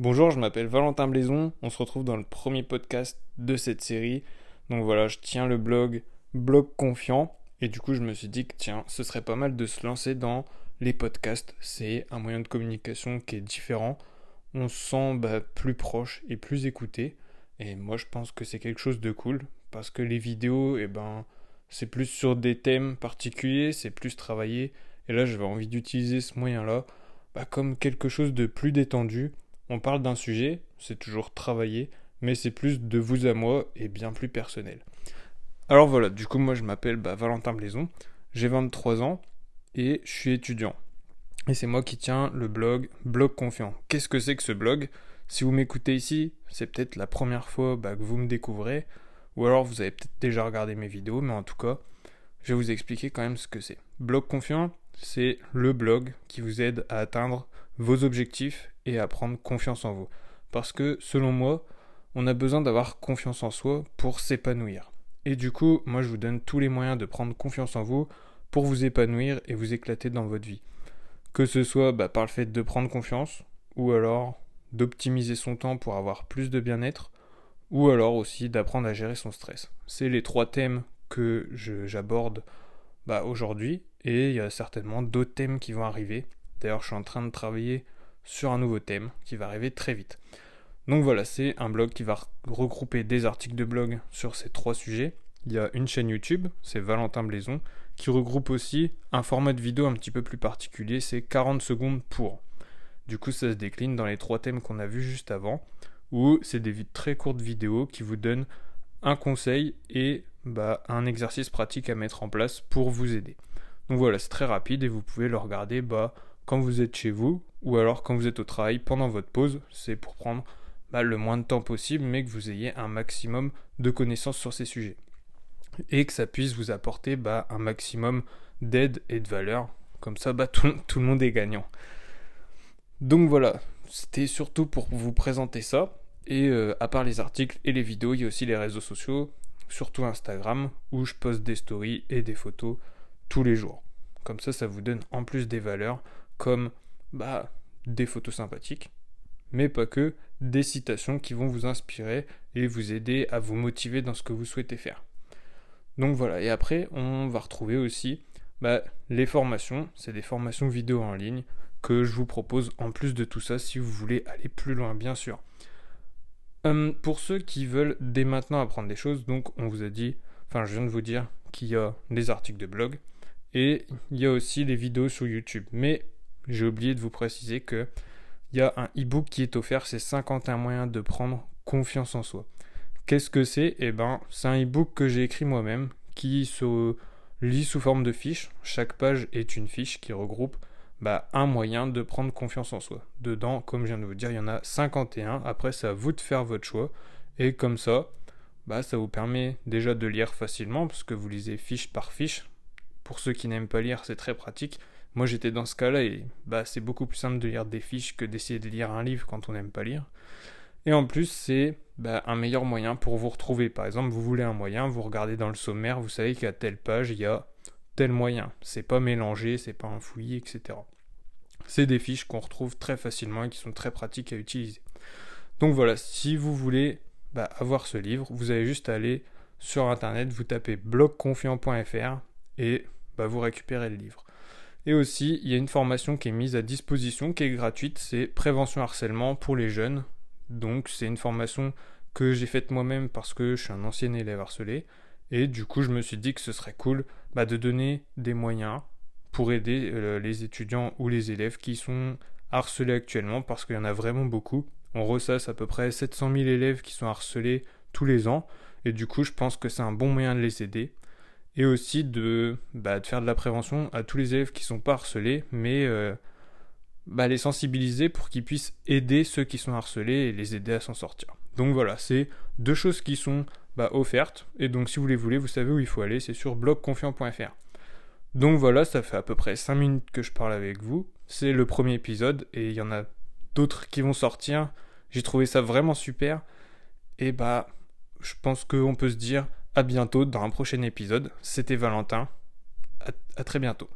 Bonjour, je m'appelle Valentin Blaison. On se retrouve dans le premier podcast de cette série. Donc voilà, je tiens le blog Blog Confiant. Et du coup, je me suis dit que tiens, ce serait pas mal de se lancer dans les podcasts. C'est un moyen de communication qui est différent. On se sent bah, plus proche et plus écouté. Et moi, je pense que c'est quelque chose de cool. Parce que les vidéos, eh ben, c'est plus sur des thèmes particuliers, c'est plus travaillé. Et là, j'avais envie d'utiliser ce moyen-là bah, comme quelque chose de plus détendu on parle d'un sujet, c'est toujours travaillé, mais c'est plus de vous à moi et bien plus personnel. Alors voilà, du coup moi je m'appelle bah, Valentin Blaison, j'ai 23 ans et je suis étudiant. Et c'est moi qui tiens le blog Blog Confiant. Qu'est-ce que c'est que ce blog? Si vous m'écoutez ici, c'est peut-être la première fois bah, que vous me découvrez, ou alors vous avez peut-être déjà regardé mes vidéos, mais en tout cas, je vais vous expliquer quand même ce que c'est. Blog Confiant, c'est le blog qui vous aide à atteindre vos objectifs et à prendre confiance en vous. Parce que selon moi, on a besoin d'avoir confiance en soi pour s'épanouir. Et du coup, moi je vous donne tous les moyens de prendre confiance en vous pour vous épanouir et vous éclater dans votre vie. Que ce soit bah, par le fait de prendre confiance, ou alors d'optimiser son temps pour avoir plus de bien-être, ou alors aussi d'apprendre à gérer son stress. C'est les trois thèmes que j'aborde bah, aujourd'hui, et il y a certainement d'autres thèmes qui vont arriver. D'ailleurs, je suis en train de travailler sur un nouveau thème qui va arriver très vite. Donc voilà, c'est un blog qui va regrouper des articles de blog sur ces trois sujets. Il y a une chaîne YouTube, c'est Valentin Blaison, qui regroupe aussi un format de vidéo un petit peu plus particulier, c'est 40 secondes pour. Du coup, ça se décline dans les trois thèmes qu'on a vus juste avant, où c'est des très courtes vidéos qui vous donnent un conseil et bah, un exercice pratique à mettre en place pour vous aider. Donc voilà, c'est très rapide et vous pouvez le regarder bah, quand vous êtes chez vous ou alors quand vous êtes au travail pendant votre pause. C'est pour prendre bah, le moins de temps possible, mais que vous ayez un maximum de connaissances sur ces sujets. Et que ça puisse vous apporter bah, un maximum d'aide et de valeur. Comme ça, bah, tout, le monde est gagnant. Donc voilà, c'était surtout pour vous présenter ça. Et euh, à part les articles et les vidéos, il y a aussi les réseaux sociaux, surtout Instagram, où je poste des stories et des photos tous les jours. Comme ça, ça vous donne en plus des valeurs comme bah, des photos sympathiques, mais pas que, des citations qui vont vous inspirer et vous aider à vous motiver dans ce que vous souhaitez faire. Donc voilà, et après on va retrouver aussi bah, les formations, c'est des formations vidéo en ligne que je vous propose en plus de tout ça si vous voulez aller plus loin bien sûr. Hum, pour ceux qui veulent dès maintenant apprendre des choses, donc on vous a dit, enfin je viens de vous dire qu'il y a des articles de blog et il y a aussi les vidéos sur YouTube. Mais j'ai oublié de vous préciser que il y a un e-book qui est offert, c'est 51 moyens de prendre confiance en soi. Qu'est-ce que c'est? Eh ben, c'est un e-book que j'ai écrit moi-même qui se lit sous forme de fiche. Chaque page est une fiche qui regroupe bah, un moyen de prendre confiance en soi. Dedans, comme je viens de vous dire, il y en a 51. Après, c'est à vous de faire votre choix. Et comme ça, bah, ça vous permet déjà de lire facilement parce que vous lisez fiche par fiche. Pour ceux qui n'aiment pas lire, c'est très pratique. Moi j'étais dans ce cas-là et bah c'est beaucoup plus simple de lire des fiches que d'essayer de lire un livre quand on n'aime pas lire. Et en plus c'est bah, un meilleur moyen pour vous retrouver. Par exemple, vous voulez un moyen, vous regardez dans le sommaire, vous savez qu'à telle page il y a tel moyen. C'est pas mélangé, c'est pas un fouillis, etc. C'est des fiches qu'on retrouve très facilement et qui sont très pratiques à utiliser. Donc voilà, si vous voulez bah, avoir ce livre, vous avez juste aller sur internet, vous tapez blogconfiant.fr et bah, vous récupérez le livre. Et aussi, il y a une formation qui est mise à disposition, qui est gratuite, c'est prévention harcèlement pour les jeunes. Donc c'est une formation que j'ai faite moi-même parce que je suis un ancien élève harcelé. Et du coup, je me suis dit que ce serait cool bah, de donner des moyens pour aider euh, les étudiants ou les élèves qui sont harcelés actuellement parce qu'il y en a vraiment beaucoup. On ressasse à peu près 700 000 élèves qui sont harcelés tous les ans. Et du coup, je pense que c'est un bon moyen de les aider et aussi de, bah, de, faire de la prévention à tous les élèves qui sont pas harcelés, mais euh, bah, les sensibiliser pour qu'ils puissent aider ceux qui sont harcelés et les aider à s'en sortir. Donc voilà, c'est deux choses qui sont bah, offertes, et donc si vous les voulez, vous savez où il faut aller, c'est sur blogconfiant.fr. Donc voilà, ça fait à peu près 5 minutes que je parle avec vous, c'est le premier épisode, et il y en a d'autres qui vont sortir, j'ai trouvé ça vraiment super, et bah je pense qu'on peut se dire à bientôt dans un prochain épisode. C'était Valentin. à très bientôt.